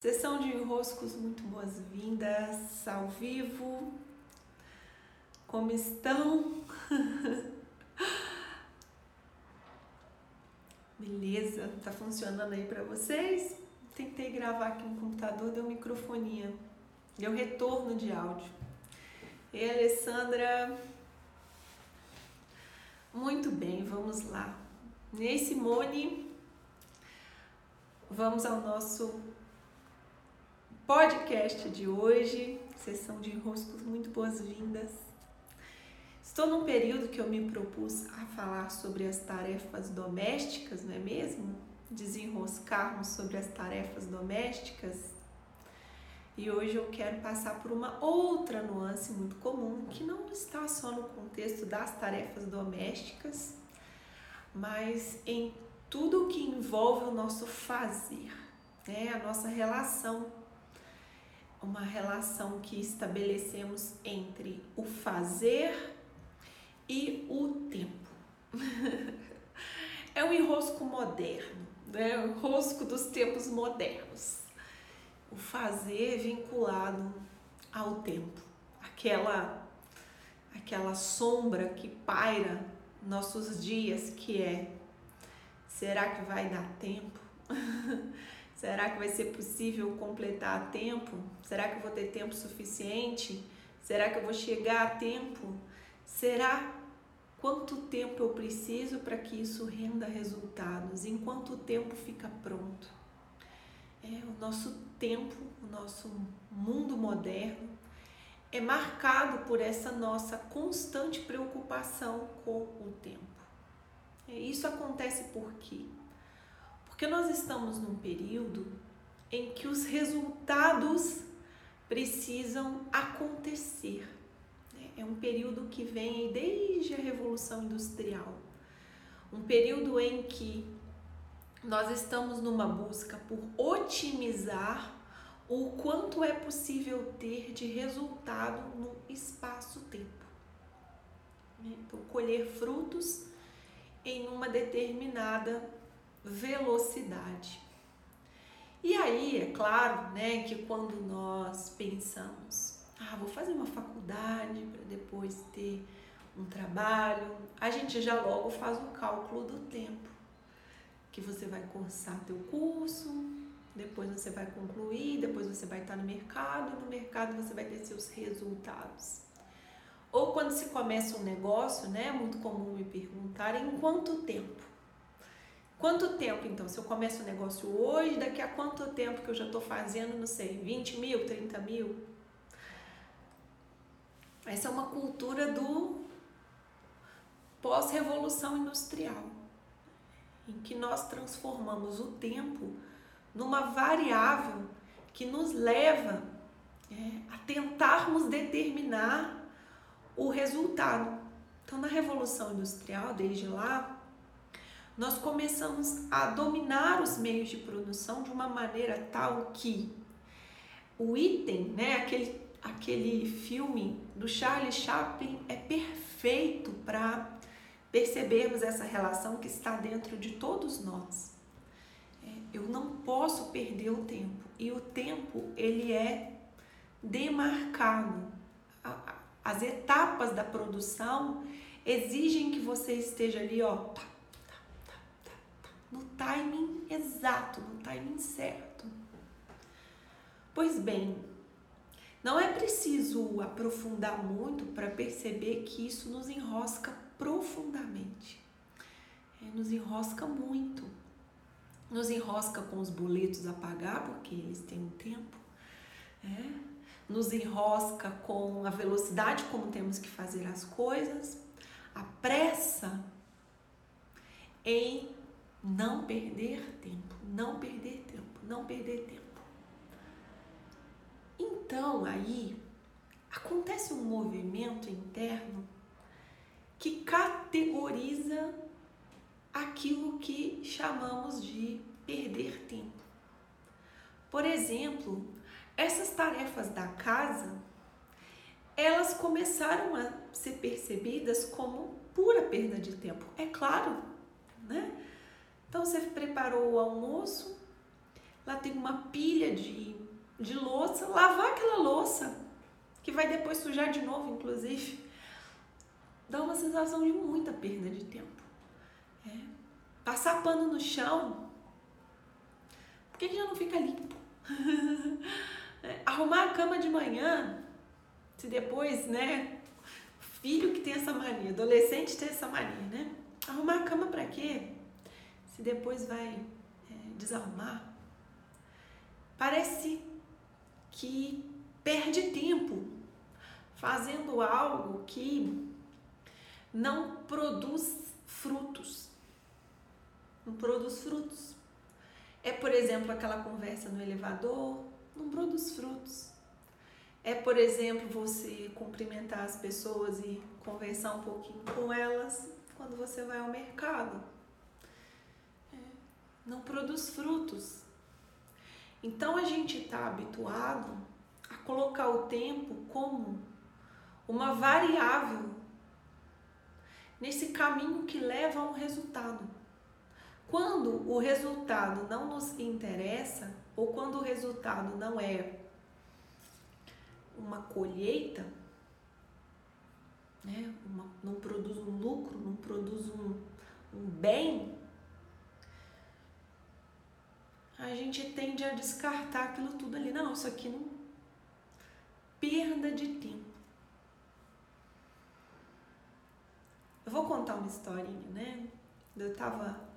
Sessão de enroscos, muito boas-vindas ao vivo. Como estão? Beleza, tá funcionando aí para vocês? Tentei gravar aqui no computador, deu microfonia, deu retorno de áudio. E Alessandra, muito bem, vamos lá. Ney Simone, vamos ao nosso podcast de hoje, sessão de enroscos, muito boas-vindas. Estou num período que eu me propus a falar sobre as tarefas domésticas, não é mesmo? Desenroscarmos sobre as tarefas domésticas. E hoje eu quero passar por uma outra nuance muito comum, que não está só no contexto das tarefas domésticas, mas em tudo o que envolve o nosso fazer, né? a nossa relação uma relação que estabelecemos entre o fazer e o tempo. é um enrosco moderno, né? o enrosco dos tempos modernos. O fazer vinculado ao tempo, aquela aquela sombra que paira nossos dias, que é será que vai dar tempo? Será que vai ser possível completar a tempo? Será que eu vou ter tempo suficiente? Será que eu vou chegar a tempo? Será quanto tempo eu preciso para que isso renda resultados? Em quanto tempo fica pronto? É, o nosso tempo, o nosso mundo moderno é marcado por essa nossa constante preocupação com o tempo. É, isso acontece por quê? Porque nós estamos num período em que os resultados precisam acontecer. Né? É um período que vem desde a Revolução Industrial. Um período em que nós estamos numa busca por otimizar o quanto é possível ter de resultado no espaço-tempo. Então, colher frutos em uma determinada velocidade. E aí, é claro, né, que quando nós pensamos, ah, vou fazer uma faculdade para depois ter um trabalho, a gente já logo faz o cálculo do tempo que você vai cursar teu curso, depois você vai concluir, depois você vai estar no mercado, no mercado você vai ter seus resultados. Ou quando se começa um negócio, né, é muito comum me perguntar em quanto tempo Quanto tempo, então? Se eu começo o negócio hoje, daqui a quanto tempo que eu já estou fazendo, não sei, 20 mil, 30 mil? Essa é uma cultura do pós-revolução industrial, em que nós transformamos o tempo numa variável que nos leva é, a tentarmos determinar o resultado. Então, na Revolução Industrial, desde lá, nós começamos a dominar os meios de produção de uma maneira tal que o item, né, aquele, aquele filme do Charlie Chaplin é perfeito para percebermos essa relação que está dentro de todos nós. É, eu não posso perder o tempo e o tempo ele é demarcado. As etapas da produção exigem que você esteja ali, ó, tá, no timing exato, no timing certo. Pois bem, não é preciso aprofundar muito para perceber que isso nos enrosca profundamente. É, nos enrosca muito. Nos enrosca com os boletos a pagar, porque eles têm um tempo. É, nos enrosca com a velocidade como temos que fazer as coisas, a pressa em não perder tempo, não perder tempo, não perder tempo. Então aí acontece um movimento interno que categoriza aquilo que chamamos de perder tempo. Por exemplo, essas tarefas da casa, elas começaram a ser percebidas como pura perda de tempo. É claro, né? Então você preparou o almoço, lá tem uma pilha de, de louça, lavar aquela louça, que vai depois sujar de novo, inclusive, dá uma sensação de muita perda de tempo. É. Passar pano no chão, por que, já não fica limpo? é. Arrumar a cama de manhã, se depois, né, filho que tem essa mania, adolescente tem essa mania, né? Arrumar a cama para quê? Se depois vai é, desarrumar. Parece que perde tempo fazendo algo que não produz frutos. Não produz frutos. É, por exemplo, aquela conversa no elevador, não produz frutos. É, por exemplo, você cumprimentar as pessoas e conversar um pouquinho com elas quando você vai ao mercado. Não produz frutos. Então a gente está habituado a colocar o tempo como uma variável nesse caminho que leva a um resultado. Quando o resultado não nos interessa, ou quando o resultado não é uma colheita, né? Uma, não produz um lucro, não produz um, um bem, a gente tende a descartar aquilo tudo ali. Não, isso aqui não. Perda de tempo. Eu vou contar uma historinha, né? Eu tava.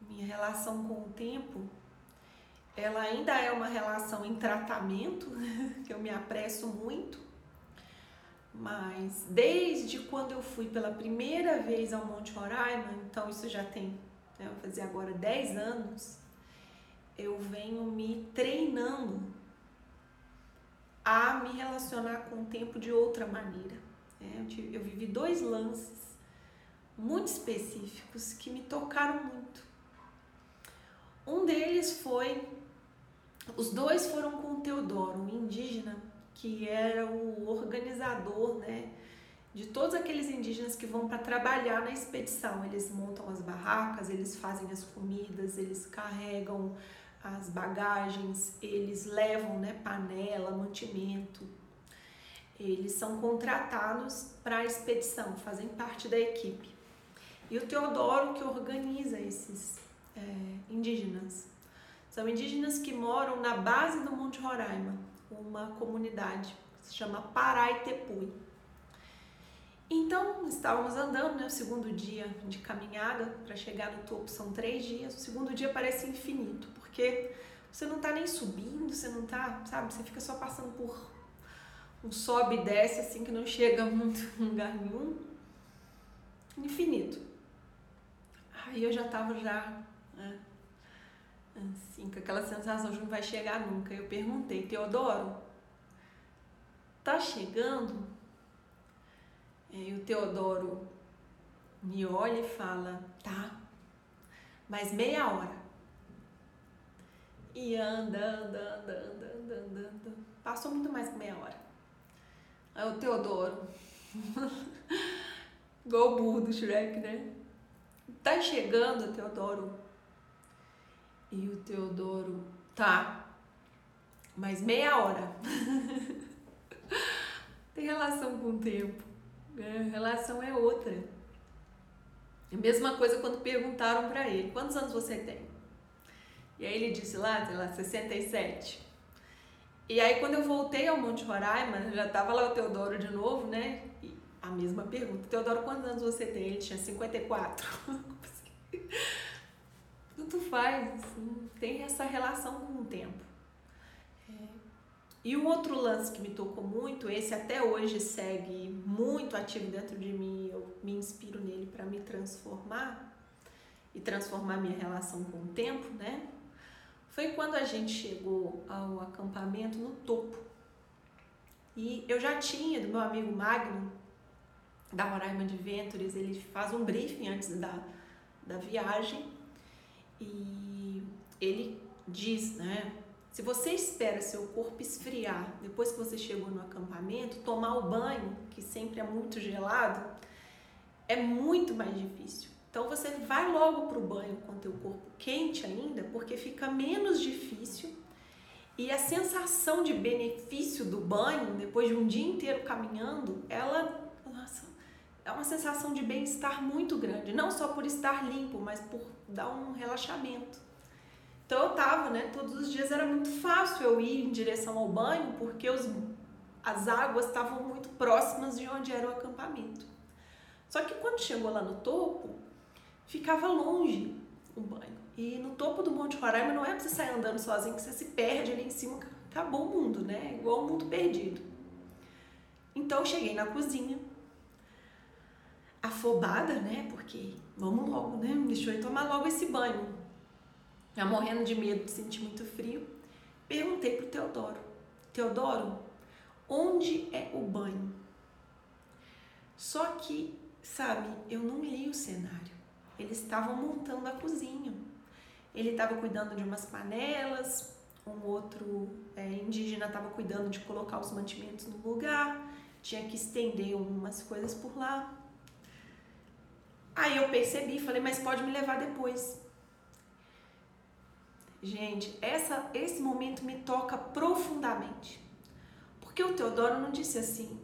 Minha relação com o tempo, ela ainda é uma relação em tratamento, que eu me apresso muito, mas desde quando eu fui pela primeira vez ao Monte Roraima, então isso já tem, né, vou fazer agora 10 anos, eu venho me treinando a me relacionar com o tempo de outra maneira. É, eu, eu vivi dois lances muito específicos que me tocaram muito. Um deles foi, os dois foram com o Teodoro, um indígena que era o organizador, né, de todos aqueles indígenas que vão para trabalhar na expedição. Eles montam as barracas, eles fazem as comidas, eles carregam as bagagens, eles levam, né, panela, mantimento, eles são contratados para a expedição, fazem parte da equipe. E o Teodoro que organiza esses é, indígenas. São indígenas que moram na base do Monte Roraima, uma comunidade que se chama Paraitepui. Então, estávamos andando, né? O segundo dia de caminhada para chegar no topo são três dias. O segundo dia parece infinito, porque você não está nem subindo, você não está, sabe? Você fica só passando por um sobe e desce assim que não chega muito em lugar nenhum. Infinito. Aí eu já tava já né, assim, com aquela sensação de não vai chegar nunca. Eu perguntei, Teodoro, tá chegando? E o Teodoro me olha e fala, tá, mas meia hora. E anda, anda, anda, anda, anda, anda, anda. Passou muito mais que meia hora. Aí o Teodoro. Igual o burro do Shrek, né? Tá chegando, Teodoro. E o Teodoro, tá. Mas meia hora. Tem relação com o tempo. Né? A relação é outra. A mesma coisa quando perguntaram para ele: quantos anos você tem? E aí ele disse lá, sei lá, 67. E aí quando eu voltei ao Monte Roraima, já tava lá o Teodoro de novo, né? E a mesma pergunta. Teodoro, quantos anos você tem? Ele tinha 54. Tanto faz, assim, tem essa relação com o tempo. É. E um outro lance que me tocou muito, esse até hoje segue muito ativo dentro de mim, eu me inspiro nele para me transformar e transformar minha relação com o tempo, né? Foi quando a gente chegou ao acampamento no topo. E eu já tinha do meu amigo Magno, da Roraima Adventures, ele faz um briefing antes da, da viagem e ele diz, né? Se você espera seu corpo esfriar depois que você chegou no acampamento, tomar o banho, que sempre é muito gelado, é muito mais difícil. Então você vai logo para o banho com teu corpo quente ainda, porque fica menos difícil e a sensação de benefício do banho, depois de um dia inteiro caminhando, ela nossa, é uma sensação de bem-estar muito grande. Não só por estar limpo, mas por dar um relaxamento. Então eu tava, né? Todos os dias era muito fácil eu ir em direção ao banho, porque os, as águas estavam muito próximas de onde era o acampamento. Só que quando chegou lá no topo, ficava longe o banho. E no topo do Monte Roraima não é pra você sair andando sozinho, que você se perde ali em cima, acabou o mundo, né? Igual o mundo perdido. Então eu cheguei na cozinha, afobada, né? Porque vamos logo, né? Deixa eu tomar logo esse banho. Já morrendo de medo de sentir muito frio. Perguntei pro Teodoro: Teodoro, onde é o banho? Só que, sabe, eu não li o cenário. Eles estavam montando a cozinha. Ele estava cuidando de umas panelas, um outro é, indígena estava cuidando de colocar os mantimentos no lugar, tinha que estender umas coisas por lá. Aí eu percebi, falei, mas pode me levar depois. Gente, essa, esse momento me toca profundamente. Porque o Teodoro não disse assim,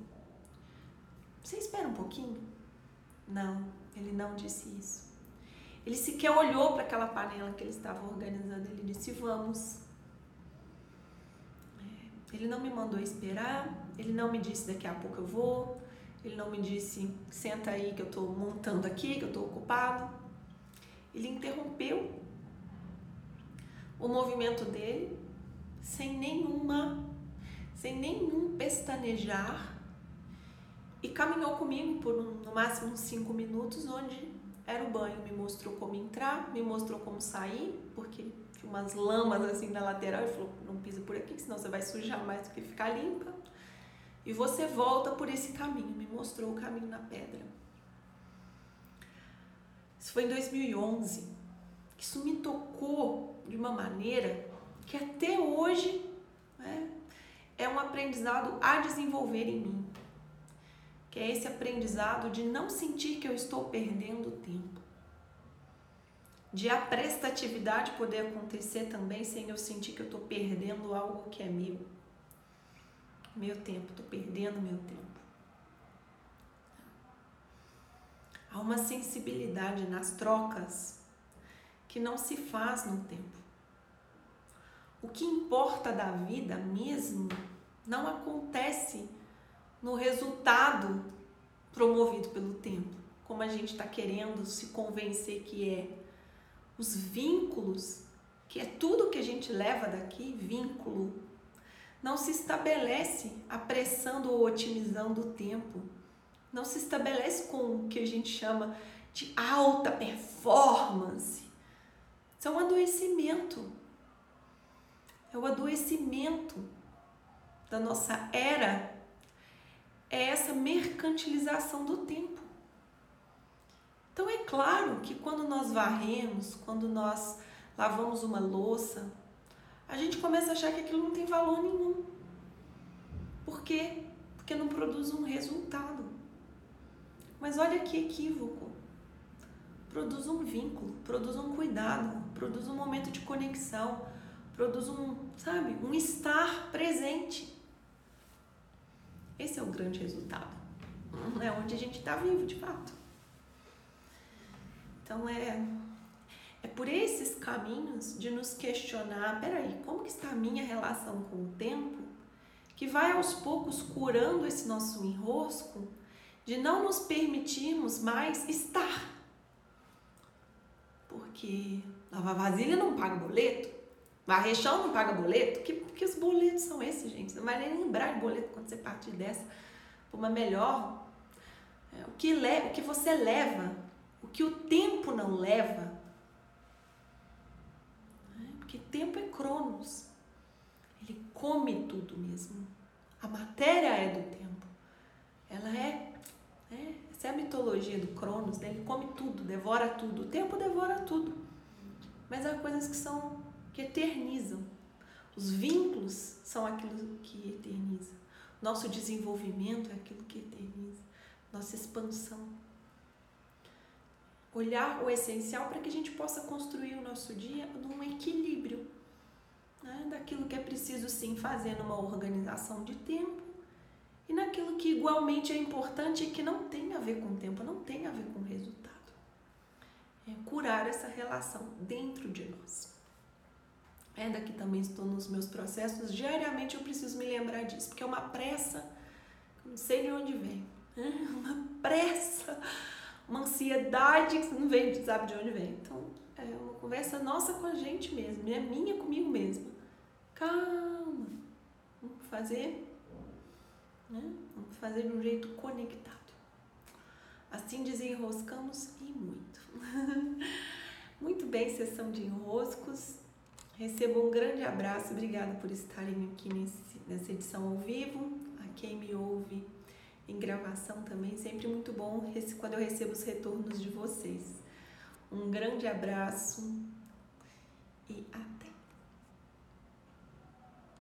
você espera um pouquinho? Não, ele não disse isso. Ele sequer olhou para aquela panela que ele estava organizando. Ele disse: Vamos. É, ele não me mandou esperar. Ele não me disse: Daqui a pouco eu vou. Ele não me disse: Senta aí que eu estou montando aqui, que eu estou ocupado. Ele interrompeu o movimento dele sem nenhuma, sem nenhum pestanejar e caminhou comigo por um, no máximo uns cinco minutos, onde era o banho, me mostrou como entrar, me mostrou como sair, porque tinha umas lamas assim na lateral, ele falou, não pisa por aqui, senão você vai sujar mais do que ficar limpa. E você volta por esse caminho, me mostrou o caminho na pedra. Isso foi em 2011. Isso me tocou de uma maneira que até hoje né, é um aprendizado a desenvolver em mim que é esse aprendizado de não sentir que eu estou perdendo tempo. De a prestatividade poder acontecer também sem eu sentir que eu estou perdendo algo que é meu. Meu tempo, estou perdendo meu tempo. Há uma sensibilidade nas trocas que não se faz no tempo. O que importa da vida mesmo não acontece no resultado promovido pelo tempo, como a gente está querendo se convencer que é. Os vínculos, que é tudo que a gente leva daqui, vínculo, não se estabelece apressando ou otimizando o tempo. Não se estabelece com o que a gente chama de alta performance. Isso é um adoecimento. É o adoecimento da nossa era é essa mercantilização do tempo. Então é claro que quando nós varremos, quando nós lavamos uma louça, a gente começa a achar que aquilo não tem valor nenhum. Por quê? Porque não produz um resultado. Mas olha que equívoco. Produz um vínculo, produz um cuidado, produz um momento de conexão, produz um, sabe, um estar presente. Esse é o grande resultado. É onde a gente está vivo, de fato. Então é é por esses caminhos de nos questionar, peraí, como que está a minha relação com o tempo, que vai aos poucos curando esse nosso enrosco de não nos permitirmos mais estar. Porque lavar vasilha não paga boleto, Varrer chão não paga boleto? Que, que os boletos são esses, gente? Não vai nem lembrar de boleto quando você partir dessa para uma melhor. É, o, que le, o que você leva, o que o tempo não leva. É, porque tempo é cronos. Ele come tudo mesmo. A matéria é do tempo. Ela é, é essa é a mitologia do Cronos, né? ele come tudo, devora tudo. O tempo devora tudo. Mas há coisas que são que eternizam. Os vínculos são aquilo que eterniza. Nosso desenvolvimento é aquilo que eterniza. Nossa expansão. olhar o essencial para que a gente possa construir o nosso dia num equilíbrio né? daquilo que é preciso sim fazer numa organização de tempo e naquilo que igualmente é importante e que não tem a ver com tempo, não tem a ver com resultado. É curar essa relação dentro de nós. É daqui também estou nos meus processos, diariamente eu preciso me lembrar disso, porque é uma pressa, não sei de onde vem, né? uma pressa, uma ansiedade que não vem, sabe de onde vem. Então, é uma conversa nossa com a gente mesmo, é minha comigo mesma. Calma, vamos fazer né? Vamos fazer de um jeito conectado. Assim desenroscamos e muito. muito bem, sessão de enroscos. Recebo um grande abraço, obrigada por estarem aqui nesse, nessa edição ao vivo. A quem me ouve em gravação também, sempre muito bom quando eu recebo os retornos de vocês. Um grande abraço e até.